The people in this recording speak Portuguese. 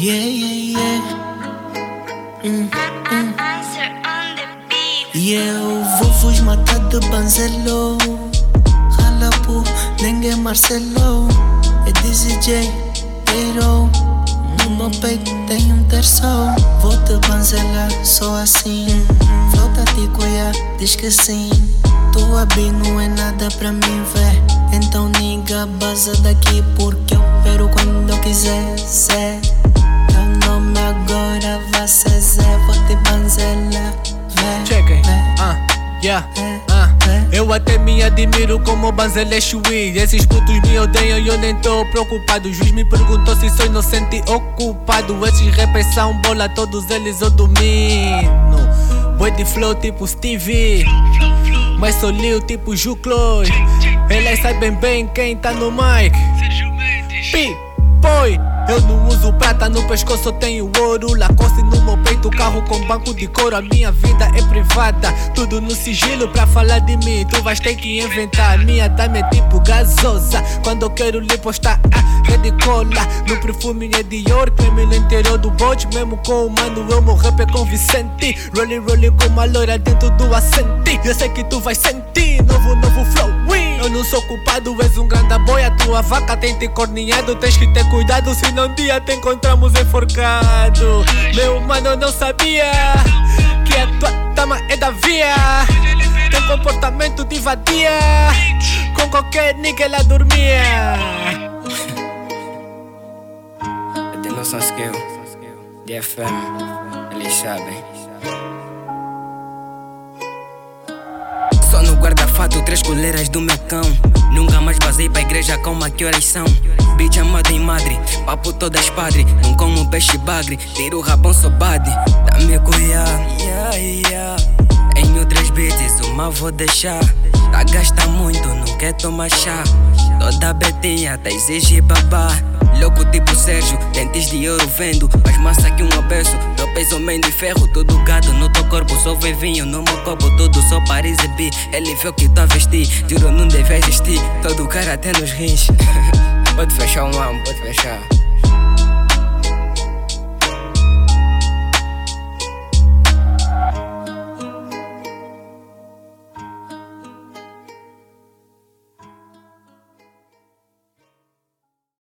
Yeah, yeah, yeah. Hum, hum. E eu vou vos matar de banzelo. Rala por ninguém Marcelo. É DJ Hero. No meu peito tem um terço. Vou te banzelar só assim. Flota te coia, diz que sim. Tua bi não é nada pra mim ver. Então niga, baza daqui porque eu quero quando eu quiser ser. Yeah, ah. vé. Eu até me admiro como Banzele Chui Esses putos me odeiam e eu nem tô preocupado. O juiz me perguntou se sou inocente ou culpado. Esses rappers são bola, todos eles eu domino. Boy de flow tipo Stevie. Mas sou Lil tipo Jucloy Eles sabem bem quem tá no mic. Pi, boy eu não uso prata no pescoço, eu tenho ouro Lacoste no meu peito, carro com banco de couro A minha vida é privada, tudo no sigilo Pra falar de mim, tu vais ter que inventar. Minha dama é tipo gasosa Quando eu quero lhe postar, ah, é de cola No perfume é Dior, creme no interior do bote Mesmo com o mano, eu meu rap é com Vicente. Rolling, rolling com uma loira dentro do assente. Eu sei que tu vais sentir, novo, novo flow. Eu não sou culpado, és um grande boy A tua vaca tem te corneado, tens que ter cuidado Senão um dia te encontramos enforcado. Meu mano, não sabia Que a tua dama é da via. Tem comportamento de vadia Com qualquer nigga ela dormia. Eu tenho noção skill, DFM, eles sabem. Só no guarda-fato, três coleiras do meu cão. Nunca mais basei pra igreja calma, que horas são? Bitch amada em madre, papo todas padre. Não como peixe bagre, tiro rabão sou bade. Dá-me cuia, yeah, yeah. Em outras beats, uma vou deixar. Tá gasta muito, não quer tomar chá. Toda betinha tá exige babá. Louco tipo Sérgio, dentes de ouro vendo. Mais massa que um teu peso homem de ferro. Tudo gado no teu corpo, só vem vinho no meu copo. Tudo só Paris e B. Ele vê o que tá a vestir, juro não deve existir. Todo cara tem nos rins. pode fechar um amo, pode fechar.